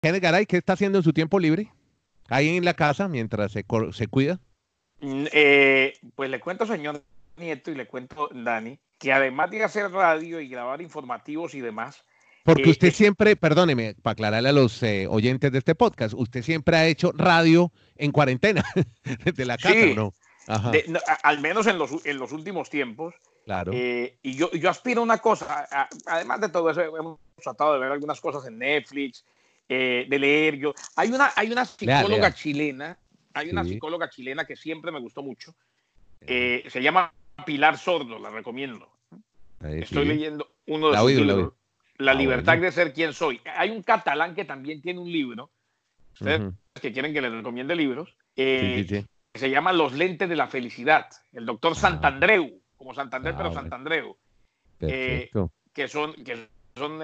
Kenneth Garay, ¿qué está haciendo en su tiempo libre? Ahí en la casa, mientras se, se cuida. Mm, eh, pues le cuento, señor Nieto, y le cuento, Dani, que además de hacer radio y grabar informativos y demás. Porque eh, usted eh, siempre, perdóneme, para aclararle a los oyentes de este podcast, usted siempre ha hecho radio en cuarentena, desde la casa, ¿no? al menos en los, en los últimos tiempos. Claro. y yo, yo aspiro a una cosa, además de todo eso, hemos tratado de ver algunas cosas en Netflix, de leer. Yo, hay una, hay una psicóloga chilena hay una psicóloga chilena que siempre me gustó mucho. Eh, se llama Pilar Sordo, la recomiendo. Estoy leyendo uno de sus libros. La ah, libertad de ser quien soy. Hay un catalán que también tiene un libro. Ustedes que quieren que les recomiende libros. Eh, que se llama Los lentes de la felicidad. El doctor ah. Santandreu, como Santander, pero ah, Santandreu. Eh, que son, que son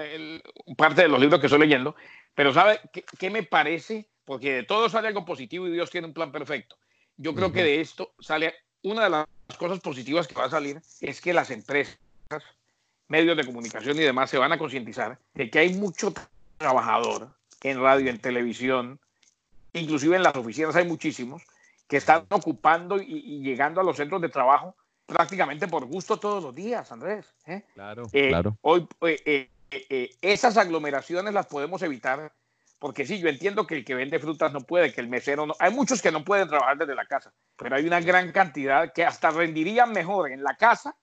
parte de los libros que estoy leyendo. Pero ¿sabe qué, qué me parece? porque de todo sale algo positivo y Dios tiene un plan perfecto. Yo creo que de esto sale una de las cosas positivas que va a salir es que las empresas, medios de comunicación y demás se van a concientizar de que hay mucho trabajador en radio, en televisión, inclusive en las oficinas hay muchísimos que están ocupando y, llegando a los centros de trabajo prácticamente por gusto todos los días, Andrés. ¿eh? Claro, eh, claro. Hoy eh, esas aglomeraciones las podemos evitar porque sí, yo entiendo que el que vende frutas no puede, que el mesero no. Hay muchos que no pueden trabajar desde la casa, pero hay una gran cantidad que hasta rendirían mejor en la casa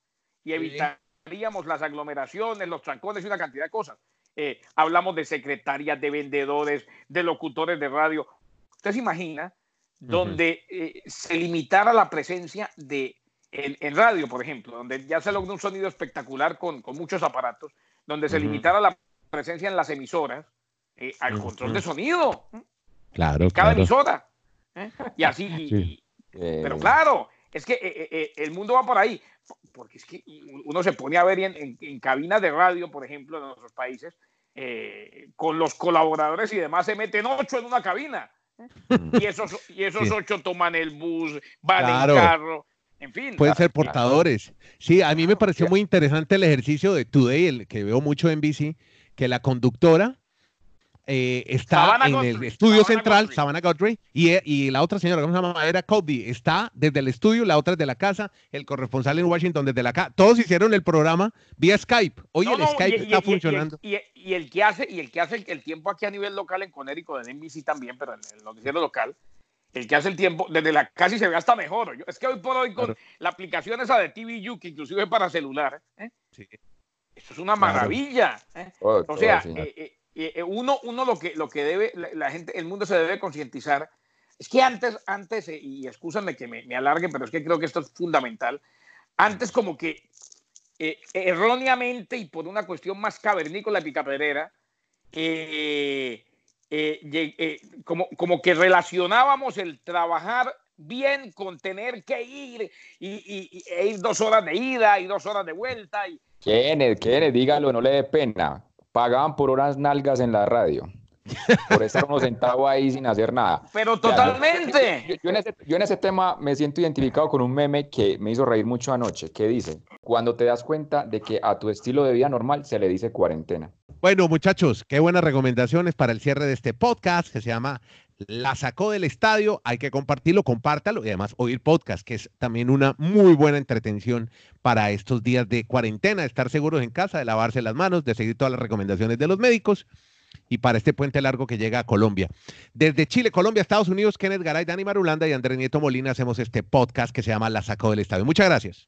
y evitaríamos las aglomeraciones, los trancones y una cantidad de cosas. Eh, hablamos de secretarias, de vendedores, de locutores de radio. ¿Usted se imagina donde eh, se limitara la presencia de en, radio, por ejemplo, donde ya se logra un sonido espectacular con, con muchos aparatos, donde se limitara la presencia en las emisoras? Eh, al control de sonido. Claro. Cada emisora. ¿eh? Y así. pero claro, es que eh, el mundo va por ahí. Porque es que uno se pone a ver en, en, cabinas de radio, por ejemplo, en nuestros países, con los colaboradores y demás, se meten ocho en una cabina. Y esos, y esos ocho toman el bus, van en carro. En fin. Pueden ser portadores. Sí, a mí me pareció muy interesante el ejercicio de Today, el que veo mucho en BC, que la conductora eh, está en el estudio central, Savannah Godfrey, y, y, la otra señora, ¿cómo se llama? Era Kobe, está desde el estudio, la otra desde la casa, el corresponsal en Washington desde la casa. Todos hicieron el programa vía Skype. Hoy el Skype está funcionando. Y, el que hace, y el que hace el, tiempo aquí a nivel local en Connecticut, en NBC también, pero en el noticiero local, el que hace el tiempo desde la casa y se ve hasta mejor. Es que hoy por hoy con la aplicación esa de TVU, que inclusive es para celular, ¿eh? eso es una maravilla. ¿eh? Oh, o sea, eh, eh, uno, uno lo que, lo que debe, la, gente, el mundo se debe concientizar. Es que antes, antes, eh, y escúchame que me, me, alargue, pero es que creo que esto es fundamental. Antes como que eh, erróneamente y por una cuestión más cavernícola y picaperera, como, como que relacionábamos el trabajar bien con tener que ir y, e ir dos horas de ida y dos horas de vuelta. Y... Kenneth, Kenneth, dígalo, no le dé pena pagaban por horas nalgas en la radio. Por estar uno sentado ahí sin hacer nada. Pero totalmente. Yo, en ese, tema me siento identificado con un meme que me hizo reír mucho anoche, que dice, cuando te das cuenta de que a tu estilo de vida normal se le dice cuarentena. Bueno, muchachos, qué buenas recomendaciones para el cierre de este podcast que se llama La sacó del estadio. Hay que compartirlo, compártalo y además oír podcast, que es también una muy buena entretención para estos días de cuarentena, estar seguros en casa, de lavarse las manos, de seguir todas las recomendaciones de los médicos y para este puente largo que llega a Colombia. Desde Chile, Colombia, Estados Unidos, Kenneth Garay, Dani Marulanda y Andrés Nieto Molina hacemos este podcast que se llama La Sacó del Estadio. Muchas gracias.